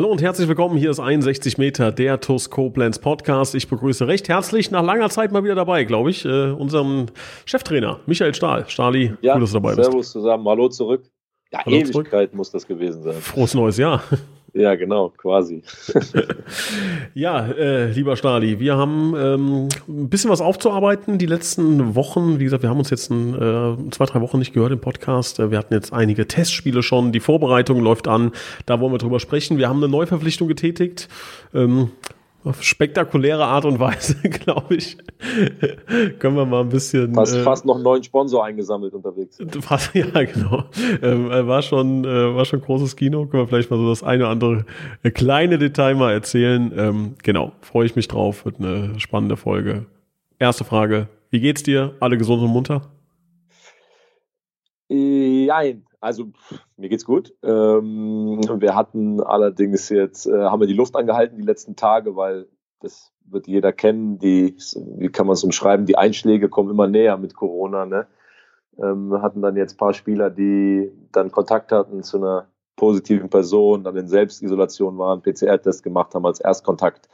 Hallo und herzlich willkommen. Hier ist 61 Meter, der TUS Koblenz Podcast. Ich begrüße recht herzlich nach langer Zeit mal wieder dabei, glaube ich, äh, unseren Cheftrainer Michael Stahl. Stahli, ja, cool, dass du dabei servus bist. Servus zusammen, hallo zurück. Ja, hallo Ewigkeit zurück. muss das gewesen sein. Frohes neues Jahr. Ja, genau, quasi. ja, äh, lieber Stali, wir haben ähm, ein bisschen was aufzuarbeiten die letzten Wochen. Wie gesagt, wir haben uns jetzt ein, äh, zwei, drei Wochen nicht gehört im Podcast. Äh, wir hatten jetzt einige Testspiele schon. Die Vorbereitung läuft an. Da wollen wir drüber sprechen. Wir haben eine Neuverpflichtung getätigt. Ähm, auf spektakuläre Art und Weise, glaube ich, können wir mal ein bisschen. Fast, äh, fast noch einen neuen Sponsor eingesammelt unterwegs. Fast, ja, genau. Ähm, äh, war schon, äh, war schon großes Kino. Können wir vielleicht mal so das eine oder andere äh, kleine Detail mal erzählen. Ähm, genau, freue ich mich drauf. Wird eine spannende Folge. Erste Frage: Wie geht's dir? Alle gesund und munter? Nein, also mir geht's gut. Ähm, wir hatten allerdings jetzt, äh, haben wir die Luft angehalten die letzten Tage, weil das wird jeder kennen. Die, wie kann man es umschreiben? Die Einschläge kommen immer näher mit Corona. Ne? Ähm, wir hatten dann jetzt ein paar Spieler, die dann Kontakt hatten zu einer positiven Person, dann in Selbstisolation waren, PCR-Test gemacht haben als Erstkontakt.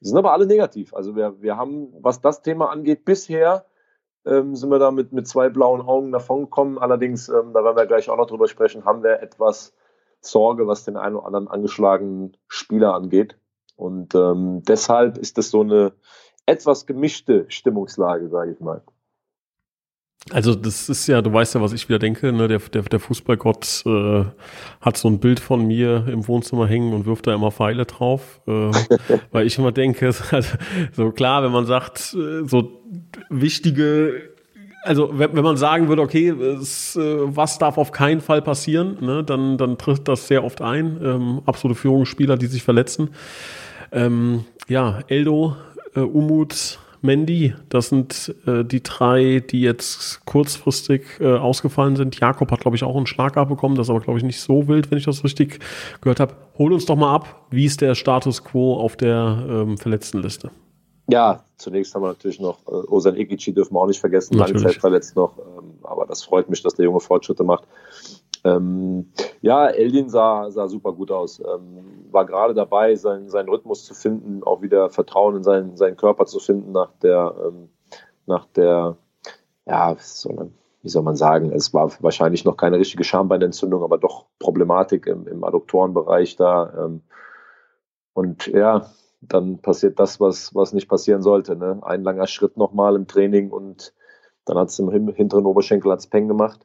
Die sind aber alle negativ. Also wir, wir haben, was das Thema angeht, bisher ähm, sind wir da mit, mit zwei blauen Augen davon gekommen. Allerdings, ähm, da werden wir gleich auch noch drüber sprechen, haben wir etwas Sorge, was den einen oder anderen angeschlagenen Spieler angeht. Und ähm, deshalb ist das so eine etwas gemischte Stimmungslage, sage ich mal. Also das ist ja, du weißt ja, was ich wieder denke, ne? der, der, der Fußballgott äh, hat so ein Bild von mir im Wohnzimmer hängen und wirft da immer Pfeile drauf, äh, weil ich immer denke, also, so klar, wenn man sagt, äh, so wichtige, also wenn, wenn man sagen würde, okay, es, äh, was darf auf keinen Fall passieren, ne? dann, dann trifft das sehr oft ein, ähm, absolute Führungsspieler, die sich verletzen. Ähm, ja, Eldo, äh, Umut, Mandy. Das sind äh, die drei, die jetzt kurzfristig äh, ausgefallen sind. Jakob hat, glaube ich, auch einen Schlag abbekommen. Das ist aber, glaube ich, nicht so wild, wenn ich das richtig gehört habe. Hol uns doch mal ab. Wie ist der Status quo auf der ähm, Verletztenliste? Ja, zunächst haben wir natürlich noch äh, Osan Igici dürfen wir auch nicht vergessen, lange Zeit verletzt noch. Ähm, aber das freut mich, dass der Junge Fortschritte macht. Ähm, ja, Eldin sah, sah super gut aus. Ähm, war gerade dabei, sein, seinen Rhythmus zu finden, auch wieder Vertrauen in seinen, seinen Körper zu finden nach der, ähm, nach der, ja, wie soll man sagen, es war wahrscheinlich noch keine richtige Schambeinentzündung, aber doch Problematik im, im Adduktorenbereich da. Ähm, und ja, dann passiert das, was, was nicht passieren sollte. Ne? Ein langer Schritt nochmal im Training und dann hat es im hinteren Oberschenkel hat's Peng gemacht.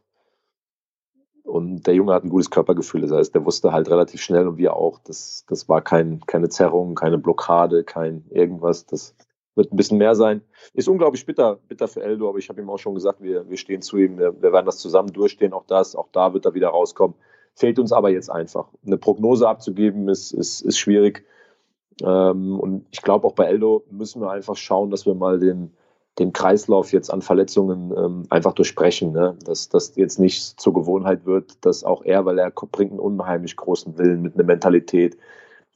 Und der Junge hat ein gutes Körpergefühl. Das heißt, der wusste halt relativ schnell und wir auch, das, das war kein, keine Zerrung, keine Blockade, kein irgendwas. Das wird ein bisschen mehr sein. Ist unglaublich bitter, bitter für Eldo, aber ich habe ihm auch schon gesagt, wir, wir stehen zu ihm, wir, wir werden das zusammen durchstehen. Auch das, auch da wird er wieder rauskommen. Fehlt uns aber jetzt einfach. Eine Prognose abzugeben ist, ist, ist schwierig. Ähm, und ich glaube, auch bei Eldo müssen wir einfach schauen, dass wir mal den, den Kreislauf jetzt an Verletzungen ähm, einfach durchbrechen. Ne? Dass das jetzt nicht zur Gewohnheit wird, dass auch er, weil er bringt einen unheimlich großen Willen mit einer Mentalität.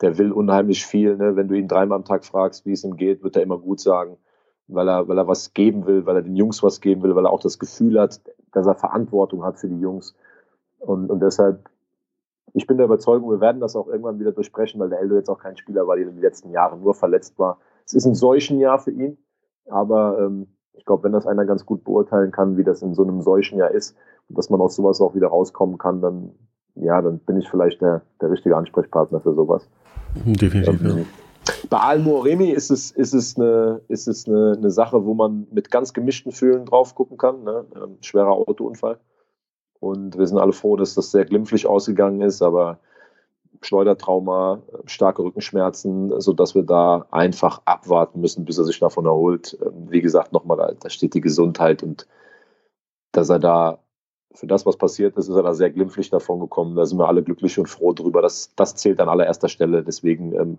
Der will unheimlich viel. Ne? Wenn du ihn dreimal am Tag fragst, wie es ihm geht, wird er immer gut sagen, weil er, weil er was geben will, weil er den Jungs was geben will, weil er auch das Gefühl hat, dass er Verantwortung hat für die Jungs. Und, und deshalb, ich bin der Überzeugung, wir werden das auch irgendwann wieder durchbrechen, weil der Eldo jetzt auch kein Spieler war, der in den letzten Jahren nur verletzt war. Es ist ein solchen Jahr für ihn aber ähm, ich glaube, wenn das einer ganz gut beurteilen kann, wie das in so einem solchen Jahr ist, und dass man aus sowas auch wieder rauskommen kann, dann ja, dann bin ich vielleicht der, der richtige Ansprechpartner für sowas. Definitiv, ähm, ja. Bei Al-Moremi ist es, ist es, eine, ist es eine, eine Sache, wo man mit ganz gemischten Fühlen drauf gucken kann. Ne? Ähm, schwerer Autounfall. Und wir sind alle froh, dass das sehr glimpflich ausgegangen ist, aber Schleudertrauma, starke Rückenschmerzen, sodass wir da einfach abwarten müssen, bis er sich davon erholt. Ähm, wie gesagt, nochmal, da steht die Gesundheit und dass er da für das, was passiert ist, ist er da sehr glimpflich davon gekommen. Da sind wir alle glücklich und froh drüber. Das, das zählt an allererster Stelle. Deswegen ähm,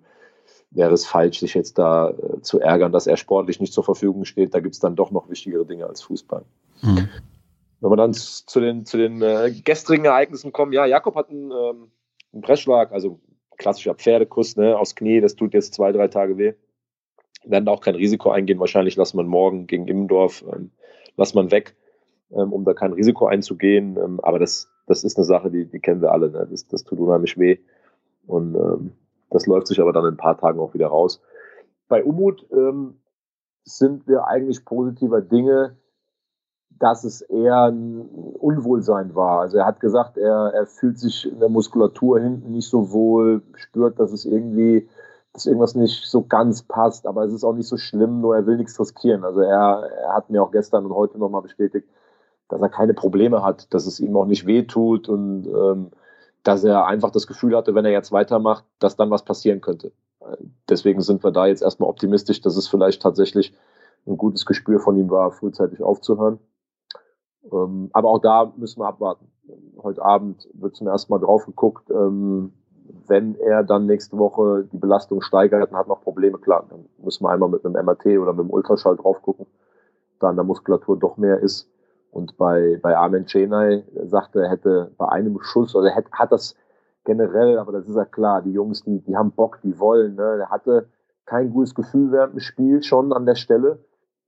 wäre es falsch, sich jetzt da äh, zu ärgern, dass er sportlich nicht zur Verfügung steht. Da gibt es dann doch noch wichtigere Dinge als Fußball. Mhm. Wenn wir dann zu den, zu den äh, gestrigen Ereignissen kommen, ja, Jakob hat einen, ähm, einen Pressschlag, also klassischer Pferdekuss, ne, aufs Knie, das tut jetzt zwei, drei Tage weh. Wir werden auch kein Risiko eingehen, wahrscheinlich lassen wir morgen gegen Immendorf, ähm, lassen wir weg, ähm, um da kein Risiko einzugehen. Ähm, aber das, das ist eine Sache, die, die kennen wir alle, ne? das, das tut unheimlich weh. Und ähm, das läuft sich aber dann in ein paar Tagen auch wieder raus. Bei Umut ähm, sind wir eigentlich positiver Dinge, dass es eher ein Unwohlsein war. Also er hat gesagt, er, er fühlt sich in der Muskulatur hinten nicht so wohl, spürt, dass es irgendwie, dass irgendwas nicht so ganz passt, aber es ist auch nicht so schlimm, nur er will nichts riskieren. Also er, er hat mir auch gestern und heute nochmal bestätigt, dass er keine Probleme hat, dass es ihm auch nicht weh tut und ähm, dass er einfach das Gefühl hatte, wenn er jetzt weitermacht, dass dann was passieren könnte. Deswegen sind wir da jetzt erstmal optimistisch, dass es vielleicht tatsächlich ein gutes Gespür von ihm war, frühzeitig aufzuhören. Ähm, aber auch da müssen wir abwarten. Heute Abend wird zum ersten Mal drauf geguckt, ähm, wenn er dann nächste Woche die Belastung steigert und hat noch Probleme, klar, dann müssen wir einmal mit einem MRT oder mit einem Ultraschall drauf gucken, da in der Muskulatur doch mehr ist. Und bei, bei Armin Chenay sagte er, hätte bei einem Schuss, oder er hat, hat das generell, aber das ist ja klar, die Jungs, die, die haben Bock, die wollen. Ne? Er hatte kein gutes Gefühl während dem Spiel schon an der Stelle,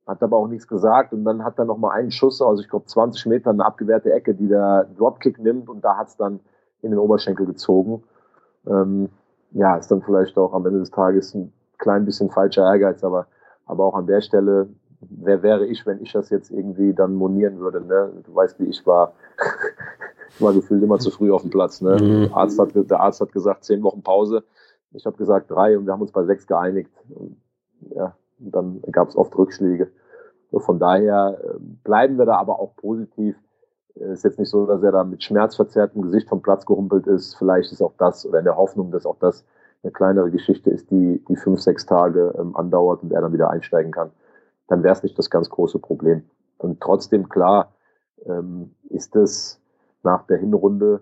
hat aber auch nichts gesagt und dann hat er noch mal einen Schuss, also ich glaube 20 Meter eine abgewehrte Ecke, die der Dropkick nimmt und da hat es dann in den Oberschenkel gezogen. Ähm, ja, ist dann vielleicht auch am Ende des Tages ein klein bisschen falscher Ehrgeiz, aber, aber auch an der Stelle wer wäre ich, wenn ich das jetzt irgendwie dann monieren würde, ne? Du weißt, wie ich war. ich war gefühlt immer zu früh auf dem Platz, ne? Mhm. Der, Arzt hat, der Arzt hat gesagt, zehn Wochen Pause. Ich habe gesagt drei und wir haben uns bei sechs geeinigt. Und, ja, und dann gab es oft Rückschläge. Von daher äh, bleiben wir da aber auch positiv. Es ist jetzt nicht so, dass er da mit schmerzverzerrtem Gesicht vom Platz gehumpelt ist. Vielleicht ist auch das, oder in der Hoffnung, dass auch das eine kleinere Geschichte ist, die, die fünf, sechs Tage ähm, andauert und er dann wieder einsteigen kann dann wäre es nicht das ganz große Problem. Und trotzdem, klar, ähm, ist es nach der Hinrunde,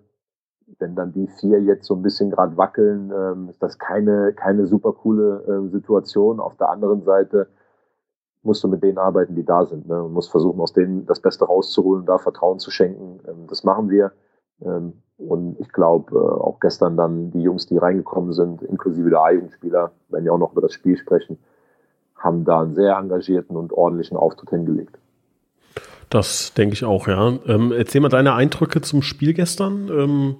wenn dann die vier jetzt so ein bisschen gerade wackeln, ähm, ist das keine, keine super coole Situation. Auf der anderen Seite musst du mit denen arbeiten, die da sind. Ne? Du musst versuchen, aus denen das Beste rauszuholen, da Vertrauen zu schenken. Ähm, das machen wir. Ähm, und ich glaube, äh, auch gestern dann die Jungs, die reingekommen sind, inklusive der A-Jugendspieler, wenn ja auch noch über das Spiel sprechen, haben da einen sehr engagierten und ordentlichen Auftritt hingelegt. Das denke ich auch, ja. Ähm, erzähl mal deine Eindrücke zum Spiel gestern. Ähm,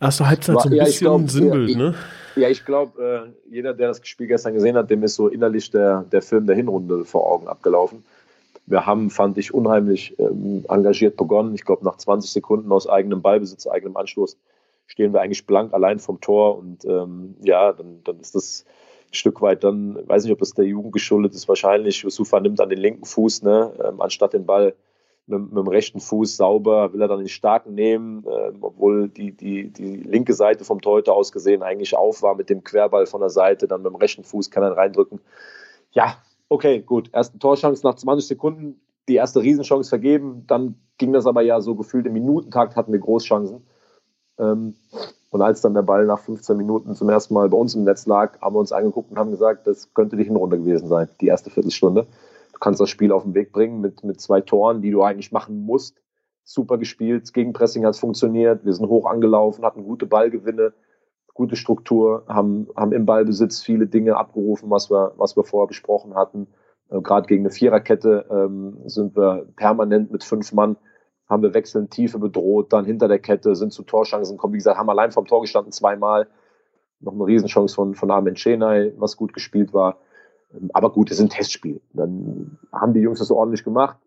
erste Halbzeit so ein ja, bisschen glaub, Sinnbild, ja, ne? Ja, ich glaube, äh, jeder, der das Spiel gestern gesehen hat, dem ist so innerlich der, der Film der Hinrunde vor Augen abgelaufen. Wir haben, fand ich, unheimlich ähm, engagiert begonnen. Ich glaube, nach 20 Sekunden aus eigenem Ballbesitz, eigenem Anschluss stehen wir eigentlich blank allein vom Tor und ähm, ja, dann, dann ist das Stück weit dann, weiß nicht, ob es der Jugend geschuldet ist, wahrscheinlich. Yusufa nimmt dann den linken Fuß, ne, ähm, anstatt den Ball mit, mit, dem rechten Fuß sauber, will er dann den starken nehmen, äh, obwohl die, die, die linke Seite vom Torhüter aus gesehen eigentlich auf war mit dem Querball von der Seite, dann mit dem rechten Fuß kann er reindrücken. Ja, okay, gut. Erste Torchance nach 20 Sekunden, die erste Riesenchance vergeben, dann ging das aber ja so gefühlt im Minutentakt hatten wir Großchancen. Ähm, und als dann der Ball nach 15 Minuten zum ersten Mal bei uns im Netz lag, haben wir uns angeguckt und haben gesagt, das könnte die Hinrunde gewesen sein, die erste Viertelstunde. Kannst das Spiel auf den Weg bringen mit, mit zwei Toren, die du eigentlich machen musst. Super gespielt, Gegenpressing hat funktioniert, wir sind hoch angelaufen, hatten gute Ballgewinne, gute Struktur, haben, haben im Ballbesitz viele Dinge abgerufen, was wir, was wir vorher besprochen hatten. Äh, Gerade gegen eine Viererkette ähm, sind wir permanent mit fünf Mann haben wir wechselnd Tiefe bedroht, dann hinter der Kette sind zu Torchancen gekommen. Wie gesagt, haben allein vom Tor gestanden zweimal. Noch eine Riesenchance von, von Armin Chenay, was gut gespielt war. Aber gut, es ist ein Testspiel. Dann haben die Jungs das ordentlich gemacht.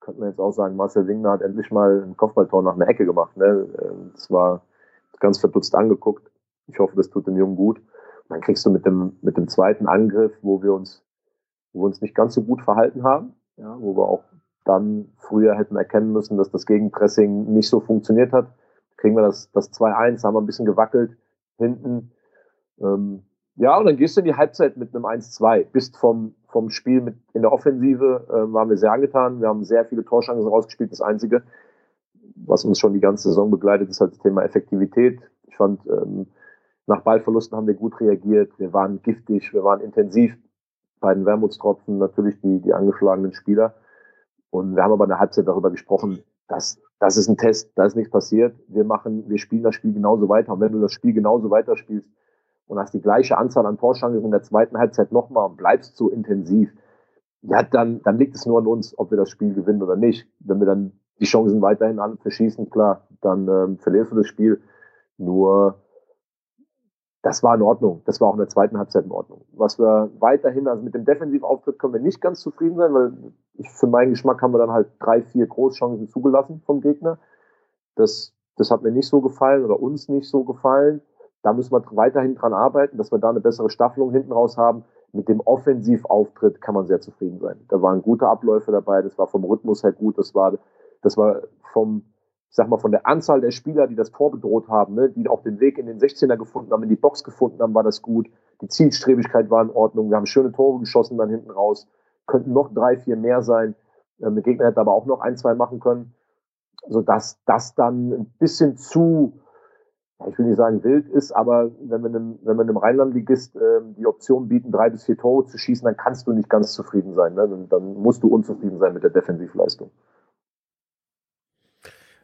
Könnte man jetzt auch sagen, Marcel Wingner hat endlich mal ein Kopfballtor nach einer Ecke gemacht. Ne? Das war ganz verdutzt angeguckt. Ich hoffe, das tut dem Jungen gut. Und dann kriegst du mit dem, mit dem zweiten Angriff, wo wir uns, wo wir uns nicht ganz so gut verhalten haben, ja, wo wir auch dann früher hätten erkennen müssen, dass das Gegenpressing nicht so funktioniert hat. Kriegen wir das, das 2-1, haben wir ein bisschen gewackelt hinten. Ähm, ja, und dann gehst du in die Halbzeit mit einem 1-2. Bist vom, vom Spiel mit in der Offensive, äh, waren wir sehr angetan. Wir haben sehr viele Torschancen rausgespielt. Das Einzige, was uns schon die ganze Saison begleitet, ist halt das Thema Effektivität. Ich fand, ähm, nach Ballverlusten haben wir gut reagiert. Wir waren giftig, wir waren intensiv bei den Wermutstropfen, natürlich die, die angeschlagenen Spieler. Und wir haben aber in der Halbzeit darüber gesprochen, dass das ist ein Test, da ist nichts passiert. Wir machen, wir spielen das Spiel genauso weiter. Und wenn du das Spiel genauso weiterspielst und hast die gleiche Anzahl an Torchancen in der zweiten Halbzeit nochmal und bleibst so intensiv, ja, dann, dann liegt es nur an uns, ob wir das Spiel gewinnen oder nicht. Wenn wir dann die Chancen weiterhin alle verschießen, klar, dann ähm, verlierst du das Spiel. Nur das war in Ordnung. Das war auch in der zweiten Halbzeit in Ordnung. Was wir weiterhin, also mit dem Defensivauftritt können wir nicht ganz zufrieden sein, weil ich, für meinen Geschmack haben wir dann halt drei, vier Großchancen zugelassen vom Gegner. Das, das hat mir nicht so gefallen oder uns nicht so gefallen. Da müssen wir weiterhin dran arbeiten, dass wir da eine bessere Staffelung hinten raus haben. Mit dem Offensivauftritt kann man sehr zufrieden sein. Da waren gute Abläufe dabei, das war vom Rhythmus her gut, das war, das war vom, ich sag mal, von der Anzahl der Spieler, die das Tor bedroht haben, ne, die auch den Weg in den 16er gefunden haben, in die Box gefunden haben, war das gut. Die Zielstrebigkeit war in Ordnung. Wir haben schöne Tore geschossen dann hinten raus. Könnten noch drei, vier mehr sein. Ähm, der Gegner hätte aber auch noch ein, zwei machen können. Sodass das dann ein bisschen zu, ich will nicht sagen wild ist, aber wenn wir einem, wenn wir einem Rheinlandligist äh, die Option bieten, drei bis vier Tore zu schießen, dann kannst du nicht ganz zufrieden sein. Ne? Dann, dann musst du unzufrieden sein mit der Defensivleistung.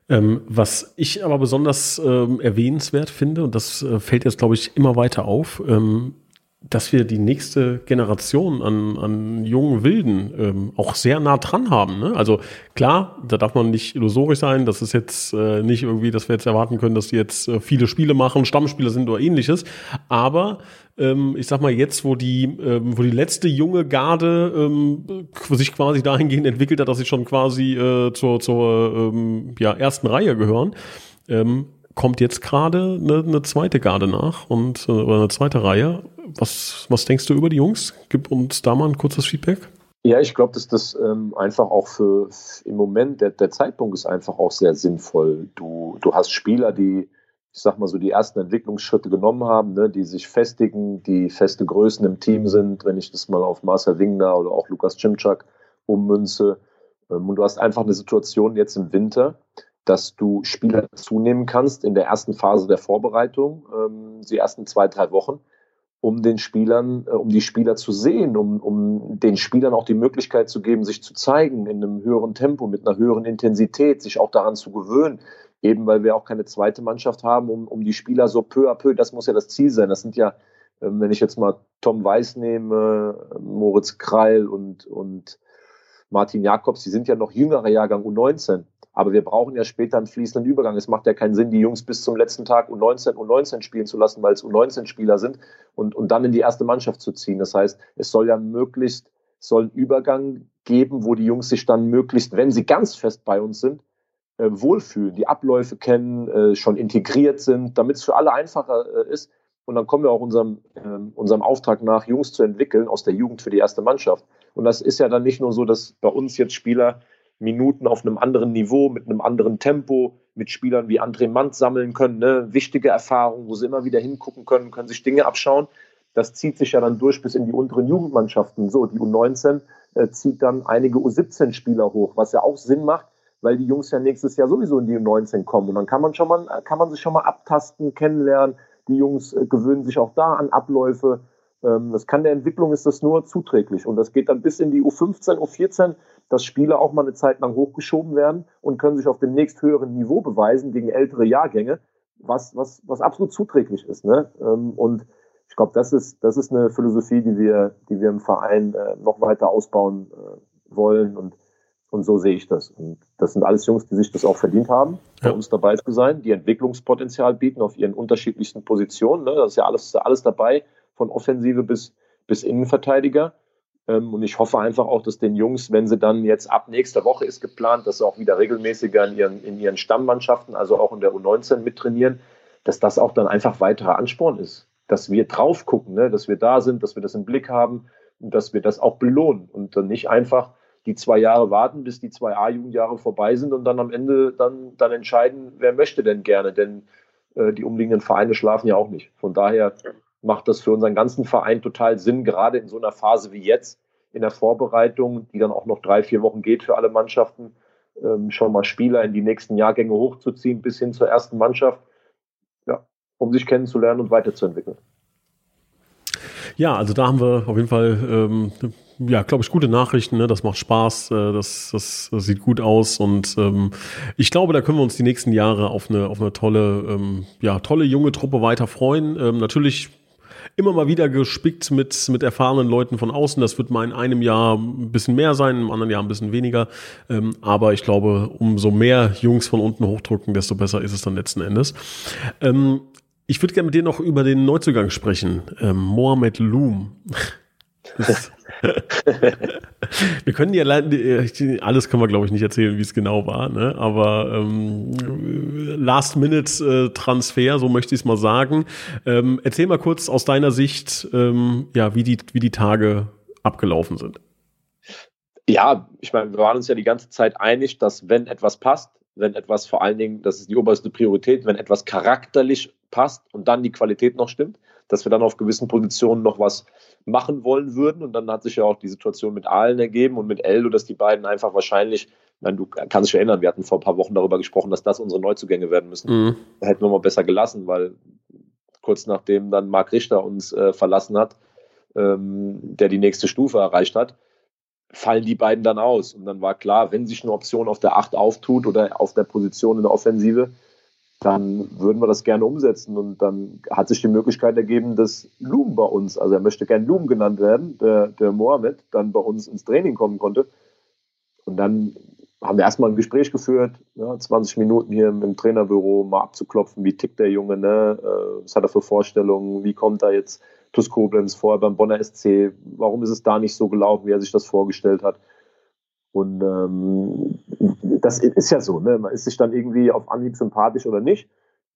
Ähm, was ich aber besonders ähm, erwähnenswert finde, und das äh, fällt jetzt, glaube ich, immer weiter auf, ähm, dass wir die nächste Generation an, an jungen Wilden ähm, auch sehr nah dran haben. Ne? Also klar, da darf man nicht illusorisch sein. Das ist jetzt äh, nicht irgendwie, dass wir jetzt erwarten können, dass die jetzt äh, viele Spiele machen, Stammspieler sind oder ähnliches. Aber ähm, ich sag mal jetzt, wo die, ähm, wo die letzte junge Garde ähm, sich quasi dahingehend entwickelt hat, dass sie schon quasi äh, zur, zur ähm, ja, ersten Reihe gehören, ähm, kommt jetzt gerade eine, eine zweite Garde nach und äh, oder eine zweite Reihe. Was, was denkst du über die Jungs? Gib uns da mal ein kurzes Feedback. Ja, ich glaube, dass das ähm, einfach auch für im Moment, der, der Zeitpunkt ist einfach auch sehr sinnvoll. Du, du hast Spieler, die, ich sag mal so, die ersten Entwicklungsschritte genommen haben, ne, die sich festigen, die feste Größen im Team sind, wenn ich das mal auf Marcel Wingner oder auch Lukas Cimczak ummünze. Ähm, und du hast einfach eine Situation jetzt im Winter, dass du Spieler zunehmen kannst in der ersten Phase der Vorbereitung, ähm, die ersten zwei, drei Wochen, um den Spielern, äh, um die Spieler zu sehen, um, um den Spielern auch die Möglichkeit zu geben, sich zu zeigen in einem höheren Tempo, mit einer höheren Intensität, sich auch daran zu gewöhnen, eben weil wir auch keine zweite Mannschaft haben, um, um die Spieler so peu à peu, das muss ja das Ziel sein. Das sind ja, äh, wenn ich jetzt mal Tom Weiß nehme, Moritz Kreil und, und Martin Jakobs, die sind ja noch jüngerer Jahrgang U19. Aber wir brauchen ja später einen fließenden Übergang. Es macht ja keinen Sinn, die Jungs bis zum letzten Tag U19, U19 spielen zu lassen, weil es U19-Spieler sind und, und dann in die erste Mannschaft zu ziehen. Das heißt, es soll ja möglichst, soll einen Übergang geben, wo die Jungs sich dann möglichst, wenn sie ganz fest bei uns sind, äh, wohlfühlen, die Abläufe kennen, äh, schon integriert sind, damit es für alle einfacher äh, ist. Und dann kommen wir auch unserem, äh, unserem Auftrag nach, Jungs zu entwickeln aus der Jugend für die erste Mannschaft. Und das ist ja dann nicht nur so, dass bei uns jetzt Spieler Minuten auf einem anderen Niveau, mit einem anderen Tempo, mit Spielern wie André Mann sammeln können. Ne? Wichtige Erfahrungen, wo sie immer wieder hingucken können, können sich Dinge abschauen. Das zieht sich ja dann durch bis in die unteren Jugendmannschaften. So, die U19 äh, zieht dann einige U17-Spieler hoch, was ja auch Sinn macht, weil die Jungs ja nächstes Jahr sowieso in die U19 kommen. Und dann kann man schon mal, kann man sich schon mal abtasten, kennenlernen. Die Jungs äh, gewöhnen sich auch da an Abläufe. Ähm, das kann der Entwicklung ist das nur zuträglich. Und das geht dann bis in die U15, U14 dass Spieler auch mal eine Zeit lang hochgeschoben werden und können sich auf dem nächsthöheren Niveau beweisen gegen ältere Jahrgänge, was, was, was absolut zuträglich ist. Ne? Ähm, und ich glaube, das ist, das ist eine Philosophie, die wir, die wir im Verein äh, noch weiter ausbauen äh, wollen. Und, und so sehe ich das. Und das sind alles Jungs, die sich das auch verdient haben, bei uns dabei zu sein, die Entwicklungspotenzial bieten auf ihren unterschiedlichsten Positionen. Ne? Das ist ja alles, alles dabei, von Offensive bis, bis Innenverteidiger. Ähm, und ich hoffe einfach auch, dass den Jungs, wenn sie dann jetzt ab nächster Woche ist geplant, dass sie auch wieder regelmäßiger in ihren, in ihren Stammmannschaften, also auch in der U19 mittrainieren, dass das auch dann einfach weiterer Ansporn ist. Dass wir drauf gucken, ne? dass wir da sind, dass wir das im Blick haben und dass wir das auch belohnen und dann nicht einfach die zwei Jahre warten, bis die zwei A-Jugendjahre vorbei sind und dann am Ende dann, dann entscheiden, wer möchte denn gerne, denn äh, die umliegenden Vereine schlafen ja auch nicht. Von daher macht das für unseren ganzen Verein total Sinn, gerade in so einer Phase wie jetzt, in der Vorbereitung, die dann auch noch drei, vier Wochen geht für alle Mannschaften, ähm, schon mal Spieler in die nächsten Jahrgänge hochzuziehen, bis hin zur ersten Mannschaft, ja, um sich kennenzulernen und weiterzuentwickeln. Ja, also da haben wir auf jeden Fall ähm, ja, glaube ich, gute Nachrichten. Ne? Das macht Spaß, äh, das, das, das sieht gut aus und ähm, ich glaube, da können wir uns die nächsten Jahre auf eine, auf eine tolle, ähm, ja, tolle junge Truppe weiter freuen. Ähm, natürlich immer mal wieder gespickt mit, mit erfahrenen Leuten von außen. Das wird mal in einem Jahr ein bisschen mehr sein, im anderen Jahr ein bisschen weniger. Ähm, aber ich glaube, umso mehr Jungs von unten hochdrücken, desto besser ist es dann letzten Endes. Ähm, ich würde gerne mit dir noch über den Neuzugang sprechen. Ähm, Mohamed Loom. wir können ja alles können wir glaube ich nicht erzählen, wie es genau war, ne? aber ähm, Last-Minute-Transfer, so möchte ich es mal sagen. Ähm, erzähl mal kurz aus deiner Sicht, ähm, ja, wie die, wie die Tage abgelaufen sind. Ja, ich meine, wir waren uns ja die ganze Zeit einig, dass wenn etwas passt, wenn etwas vor allen Dingen, das ist die oberste Priorität, wenn etwas charakterlich passt und dann die Qualität noch stimmt, dass wir dann auf gewissen Positionen noch was machen wollen würden. Und dann hat sich ja auch die Situation mit Aalen ergeben und mit Eldo, dass die beiden einfach wahrscheinlich, meine, du kannst dich erinnern, wir hatten vor ein paar Wochen darüber gesprochen, dass das unsere Neuzugänge werden müssen. Mhm. Hätten wir mal besser gelassen, weil kurz nachdem dann Marc Richter uns äh, verlassen hat, ähm, der die nächste Stufe erreicht hat, fallen die beiden dann aus. Und dann war klar, wenn sich eine Option auf der 8 auftut oder auf der Position in der Offensive, dann würden wir das gerne umsetzen. Und dann hat sich die Möglichkeit ergeben, dass Loom bei uns, also er möchte gern Loom genannt werden, der, der Mohammed, dann bei uns ins Training kommen konnte. Und dann haben wir erstmal ein Gespräch geführt, ja, 20 Minuten hier im, Trainerbüro, mal abzuklopfen, wie tickt der Junge, ne? Äh, was hat er für Vorstellungen, wie kommt er jetzt TuS Koblenz vorher beim Bonner SC, warum ist es da nicht so gelaufen, wie er sich das vorgestellt hat. Und ähm, das ist ja so, ne? man ist sich dann irgendwie auf Anhieb sympathisch oder nicht.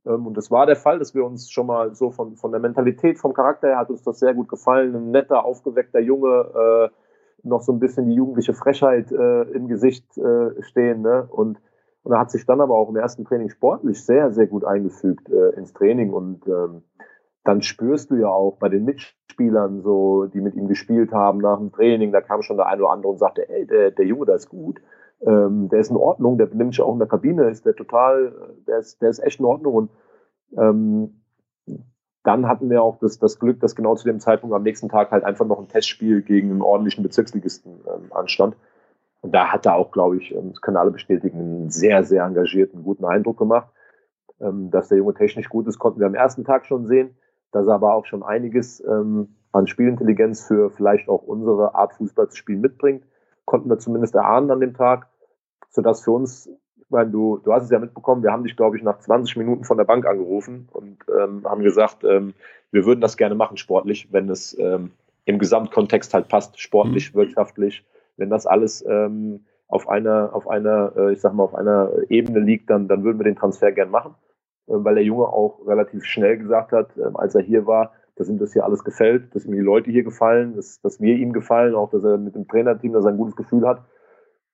Ähm, und das war der Fall, dass wir uns schon mal so von, von der Mentalität, vom Charakter her hat uns das sehr gut gefallen. Ein netter, aufgeweckter Junge, äh, noch so ein bisschen die jugendliche Frechheit äh, im Gesicht äh, stehen. Ne? Und, und er hat sich dann aber auch im ersten Training sportlich sehr, sehr gut eingefügt äh, ins Training. Und ähm, dann spürst du ja auch bei den Mitspielern, so, die mit ihm gespielt haben nach dem Training, da kam schon der eine oder andere und sagte, ey, der, der Junge, der ist gut, ähm, der ist in Ordnung, der benimmt sich auch in der Kabine, ist der total, der ist, der ist echt in Ordnung. Und ähm, dann hatten wir auch das, das Glück, dass genau zu dem Zeitpunkt am nächsten Tag halt einfach noch ein Testspiel gegen einen ordentlichen Bezirksligisten ähm, anstand. Und da hat er auch, glaube ich, ähm, das können alle bestätigen, einen sehr, sehr engagierten, guten Eindruck gemacht. Ähm, dass der Junge technisch gut ist, konnten wir am ersten Tag schon sehen dass er aber auch schon einiges ähm, an Spielintelligenz für vielleicht auch unsere Art Fußball zu spielen mitbringt. Konnten wir zumindest erahnen an dem Tag, sodass für uns, ich meine, du, du hast es ja mitbekommen, wir haben dich, glaube ich, nach 20 Minuten von der Bank angerufen und ähm, haben gesagt, ähm, wir würden das gerne machen sportlich, wenn es ähm, im Gesamtkontext halt passt, sportlich, mhm. wirtschaftlich, wenn das alles ähm, auf einer, auf einer, äh, ich sag mal, auf einer Ebene liegt, dann, dann würden wir den Transfer gern machen. Äh, weil der Junge auch relativ schnell gesagt hat, ähm, als er hier war, dass ihm das hier alles gefällt, dass ihm die Leute hier gefallen, dass, dass wir ihm gefallen, auch dass er mit dem Trainerteam dass er ein gutes Gefühl hat.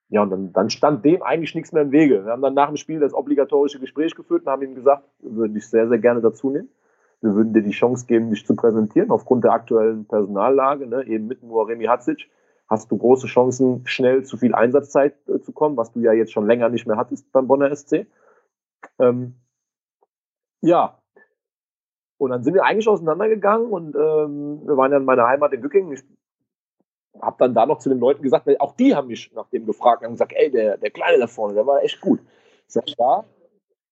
Ja, und dann, dann stand dem eigentlich nichts mehr im Wege. Wir haben dann nach dem Spiel das obligatorische Gespräch geführt und haben ihm gesagt, wir würden dich sehr, sehr gerne dazu nehmen. Wir würden dir die Chance geben, dich zu präsentieren. Aufgrund der aktuellen Personallage, ne, eben mit Muaremi Hatzic, hast du große Chancen, schnell zu viel Einsatzzeit äh, zu kommen, was du ja jetzt schon länger nicht mehr hattest beim Bonner SC. Ähm, ja. Und dann sind wir eigentlich auseinandergegangen und ähm, wir waren ja in meiner Heimat in Gückingen. Ich habe dann da noch zu den Leuten gesagt, auch die haben mich nach dem gefragt und gesagt, ey, der, der Kleine da vorne, der war echt gut. Ich sag, ja,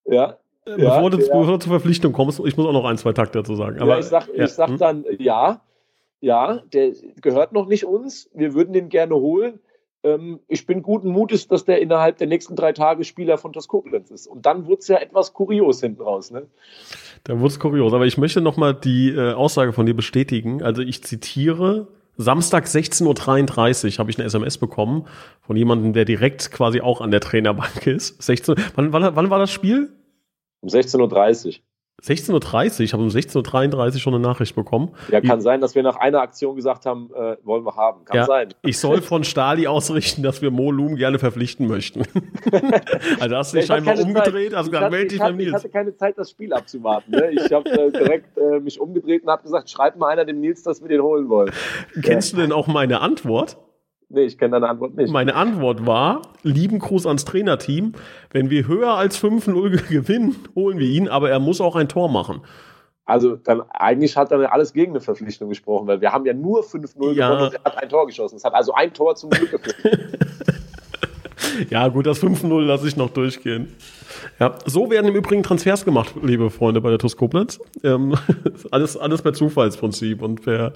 ja. Äh, bevor, ja, du, bevor du zur Verpflichtung kommst, ich muss auch noch ein, zwei Takte dazu sagen. Aber, ja, ich sag, ich sag hm? dann, ja, ja, der gehört noch nicht uns. Wir würden den gerne holen ähm, ich bin guten Mutes, dass der innerhalb der nächsten drei Tage Spieler von TuS Koblenz ist. Und dann wurde es ja etwas kurios hinten raus. Ne? Da wurde es kurios. Aber ich möchte nochmal die äh, Aussage von dir bestätigen. Also ich zitiere, Samstag 16.33 Uhr habe ich eine SMS bekommen von jemandem, der direkt quasi auch an der Trainerbank ist. 16, wann, wann, wann war das Spiel? Um 16.30 Uhr. 16.30 Uhr, ich habe um 16.33 Uhr schon eine Nachricht bekommen. Ja, kann sein, dass wir nach einer Aktion gesagt haben, äh, wollen wir haben. Kann ja, sein. Ich soll von Stali ausrichten, dass wir Mo Loom gerne verpflichten möchten. also hast du dich scheinbar umgedreht, also gesagt, melde dich beim Nils. Ich hatte keine Zeit, das Spiel abzuwarten. Ne? Ich habe äh, direkt äh, mich umgedreht und habe gesagt, schreib mal einer dem Nils, dass wir den holen wollen. Kennst ja. du denn auch meine Antwort? Nee, ich kenne deine Antwort nicht. Meine Antwort war, lieben Gruß ans Trainerteam, wenn wir höher als 5-0 gewinnen, holen wir ihn, aber er muss auch ein Tor machen. Also dann eigentlich hat er alles gegen eine Verpflichtung gesprochen, weil wir haben ja nur 5-0 ja. gewonnen und er hat ein Tor geschossen. Es hat also ein Tor zum Glück geführt. ja, gut, das 5-0 lasse ich noch durchgehen. Ja, so werden im Übrigen Transfers gemacht, liebe Freunde bei der TuS Koblenz. Ähm, alles, alles per Zufallsprinzip und per,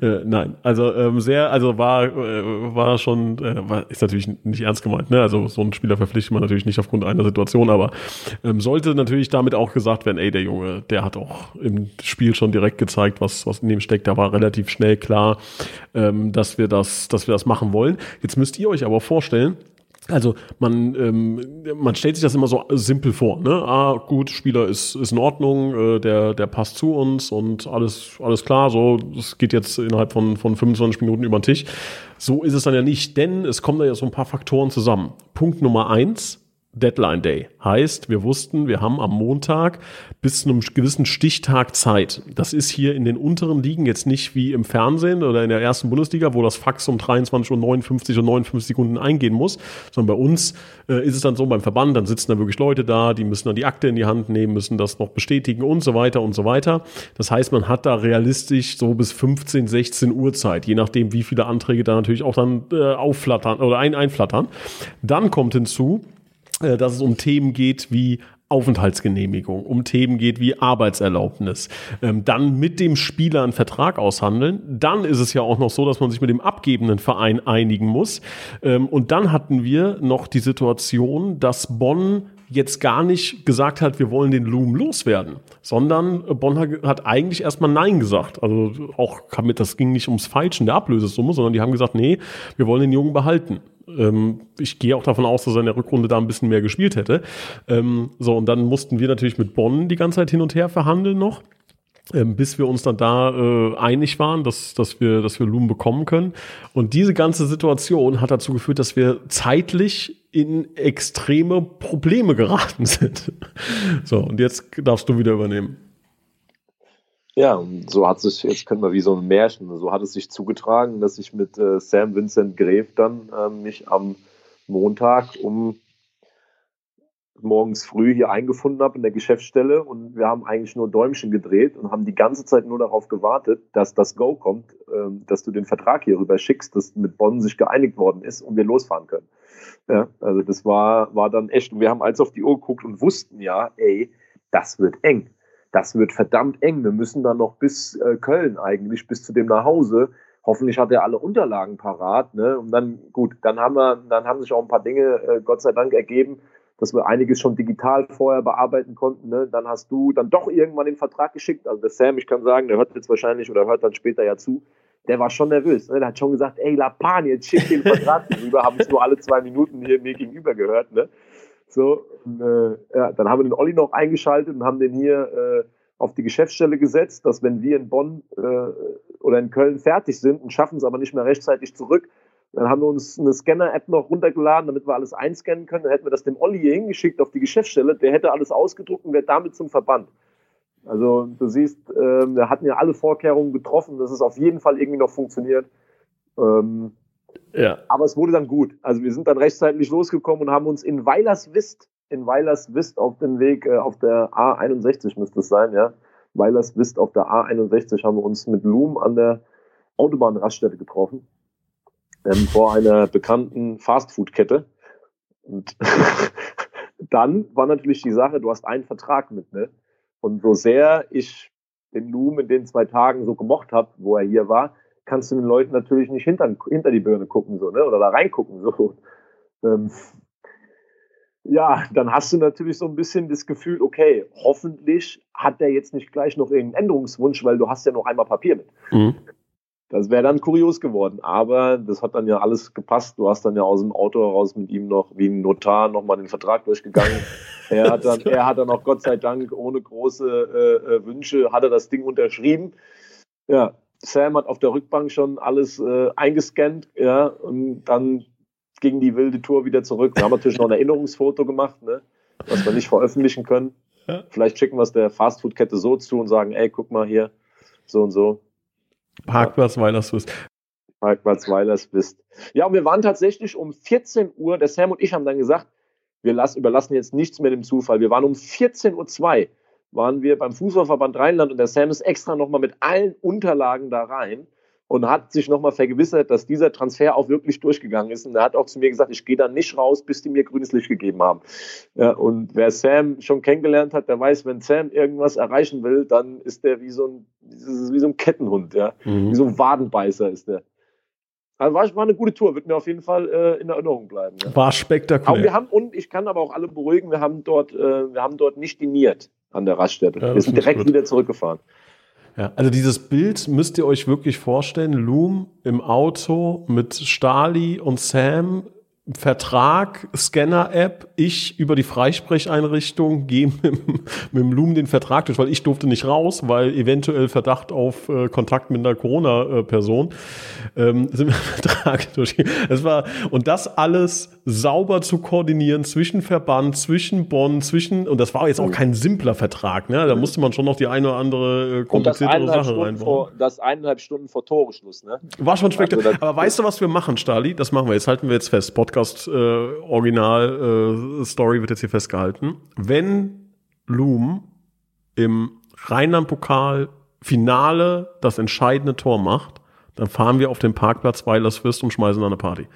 äh, nein, also ähm, sehr, also war, äh, war schon, äh, war, ist natürlich nicht ernst gemeint, ne? Also so einen Spieler verpflichtet man natürlich nicht aufgrund einer Situation, aber ähm, sollte natürlich damit auch gesagt werden, ey, der Junge, der hat auch im Spiel schon direkt gezeigt, was, was in dem steckt. Da war relativ schnell klar, ähm, dass wir das, dass wir das machen wollen. Jetzt müsst ihr euch aber vorstellen, also man, ähm, man stellt sich das immer so simpel vor. Ne? Ah, gut, Spieler ist, ist in Ordnung, äh, der, der passt zu uns und alles, alles klar. So, es geht jetzt innerhalb von, von 25 Minuten über den Tisch. So ist es dann ja nicht, denn es kommen da ja so ein paar Faktoren zusammen. Punkt Nummer eins, Deadline Day. Heißt, wir wussten, wir haben am Montag bis zu einem gewissen Stichtag Zeit. Das ist hier in den unteren Ligen jetzt nicht wie im Fernsehen oder in der ersten Bundesliga, wo das Fax um 23 Uhr 59 und 59 Sekunden eingehen muss, sondern bei uns äh, ist es dann so beim Verband, dann sitzen da wirklich Leute da, die müssen dann die Akte in die Hand nehmen, müssen das noch bestätigen und so weiter und so weiter. Das heißt, man hat da realistisch so bis 15, 16 Uhr Zeit, je nachdem, wie viele Anträge da natürlich auch dann äh, aufflattern oder ein, einflattern. Dann kommt hinzu, dass es um Themen geht wie Aufenthaltsgenehmigung, um Themen geht wie Arbeitserlaubnis, ähm, dann mit dem Spieler einen Vertrag aushandeln. Dann ist es ja auch noch so, dass man sich mit dem abgebenden Verein einigen muss. Ähm, und dann hatten wir noch die Situation, dass Bonn jetzt gar nicht gesagt hat, wir wollen den Loom loswerden, sondern Bonn hat eigentlich erstmal Nein gesagt. Also auch das ging nicht ums Falschen der Ablösesumme, sondern die haben gesagt, nee, wir wollen den Jungen behalten. Ähm, ich gehe auch davon aus, dass er in der Rückrunde da ein bisschen mehr gespielt hätte. Ähm, so, und dann mussten wir natürlich mit Bonn die ganze Zeit hin und her verhandeln noch. Ähm, bis wir uns dann da äh, einig waren, dass, dass wir, dass wir Loom bekommen können. Und diese ganze Situation hat dazu geführt, dass wir zeitlich in extreme Probleme geraten sind. so, und jetzt darfst du wieder übernehmen. Ja, und so hat sich, jetzt können wir wie so ein Märchen, so hat es sich zugetragen, dass ich mit äh, Sam Vincent Greve dann äh, mich am Montag um morgens früh hier eingefunden habe in der Geschäftsstelle und wir haben eigentlich nur Däumchen gedreht und haben die ganze Zeit nur darauf gewartet, dass das Go kommt, äh, dass du den Vertrag hier rüber schickst, dass mit Bonn sich geeinigt worden ist und wir losfahren können. Ja, also das war, war dann echt, und wir haben als auf die Uhr geguckt und wussten ja, ey, das wird eng das wird verdammt eng. Wir müssen dann noch bis äh, Köln eigentlich, bis zu dem nach Hause. Hoffentlich hat er alle Unterlagen parat. Ne? Und dann, gut, dann haben wir, dann haben sich auch ein paar Dinge, äh, Gott sei Dank, ergeben, dass wir einiges schon digital vorher bearbeiten konnten. Ne? Dann hast du dann doch irgendwann den Vertrag geschickt. Also der Sam, ich kann sagen, der hört jetzt wahrscheinlich oder hört dann später ja zu. Der war schon nervös. Ne? Der hat schon gesagt, ey, Lapan, jetzt schick den Vertrag rüber. Haben es nur alle zwei Minuten hier mir gegenüber gehört. Ne? So, und, äh, ja, dann haben wir den Olli noch eingeschaltet und haben den hier äh, auf die Geschäftsstelle gesetzt, dass wenn wir in Bonn äh, oder in Köln fertig sind und schaffen es aber nicht mehr rechtzeitig zurück, dann haben wir uns eine Scanner-App noch runtergeladen, damit wir alles einscannen können. Dann hätten wir das dem Olli hier hingeschickt auf die Geschäftsstelle. Der hätte alles ausgedruckt und wäre damit zum Verband. Also du siehst, äh, wir hatten ja alle Vorkehrungen getroffen, dass es auf jeden Fall irgendwie noch funktioniert. Ähm, ja. Aber es wurde dann gut. Also wir sind dann rechtzeitig losgekommen und haben uns in Weilerswist, in Weilerswist auf den Weg, äh, auf der A61 müsste es sein, ja. Weilerswist auf der A61 haben wir uns mit Loom an der Autobahnraststätte getroffen. Ähm, vor einer bekannten Fastfood-Kette. Und dann war natürlich die Sache, du hast einen Vertrag mit, ne? Und so sehr ich den Loom in den zwei Tagen so gemocht habe, wo er hier war, kannst du den Leuten natürlich nicht hinter, hinter die Birne gucken, so, ne? Oder da reingucken. So. Ähm, ja, dann hast du natürlich so ein bisschen das Gefühl, okay, hoffentlich hat der jetzt nicht gleich noch irgendeinen Änderungswunsch, weil du hast ja noch einmal Papier mit. Mhm. Das wäre dann kurios geworden. Aber das hat dann ja alles gepasst. Du hast dann ja aus dem Auto heraus mit ihm noch wie ein Notar nochmal den Vertrag durchgegangen. er, hat dann, er hat dann auch Gott sei Dank ohne große äh, äh Wünsche, hat er das Ding unterschrieben. Ja, Sam hat auf der Rückbank schon alles äh, eingescannt, ja, und dann ging die wilde Tour wieder zurück. Wir haben natürlich noch ein Erinnerungsfoto gemacht, ne, was wir nicht veröffentlichen können. Vielleicht schicken wir es der Fastfood-Kette so zu und sagen, ey, guck mal hier, so und so. Parkplatz. Weilerswist. Parkplatz Weilerswist. Ja, und wir waren tatsächlich um 14 Uhr, der Sam und ich haben dann gesagt, wir lassen, überlassen jetzt nichts mehr dem Zufall. Wir waren um 14.02 Uhr waren wir beim Fußballverband Rheinland und der Sam ist extra nochmal mit allen Unterlagen da rein und hat sich nochmal vergewissert, dass dieser Transfer auch wirklich durchgegangen ist. Und er hat auch zu mir gesagt, ich gehe da nicht raus, bis die mir grünes Licht gegeben haben. Ja, und wer Sam schon kennengelernt hat, der weiß, wenn Sam irgendwas erreichen will, dann ist der wie so ein, wie so ein Kettenhund, ja. Mhm. Wie so ein Wadenbeißer ist der. Also war, war eine gute Tour, wird mir auf jeden Fall äh, in Erinnerung bleiben. Ja. War spektakulär. Aber wir haben, und ich kann aber auch alle beruhigen, wir haben dort, äh, wir haben dort nicht diniert an der Raststätte. Ja, wir sind direkt wieder zurückgefahren. Ja, also dieses Bild müsst ihr euch wirklich vorstellen. Loom im Auto mit Stali und Sam Vertrag, Scanner-App, ich über die Freisprecheinrichtung gehe mit, mit dem Loom den Vertrag durch, weil ich durfte nicht raus, weil eventuell Verdacht auf äh, Kontakt mit einer Corona-Person ähm, sind wir Vertrag durch. Es war und das alles sauber zu koordinieren zwischen Verband, zwischen Bonn, zwischen und das war jetzt auch kein simpler Vertrag, ne? Da musste man schon noch die eine oder andere äh, kompliziertere Sache reinbauen. Vor, das eineinhalb Stunden vor Toreschluss, ne? War schon spektakulär. Also Aber weißt du, was wir machen, Stali? Das machen wir jetzt. Halten wir jetzt fest. Podcast Podcast äh, wird jetzt hier festgehalten. Wenn Loom im Rheinland-Pokal Finale das entscheidende Tor macht, dann fahren wir auf den Parkplatz Weilersfürst und schmeißen eine Party.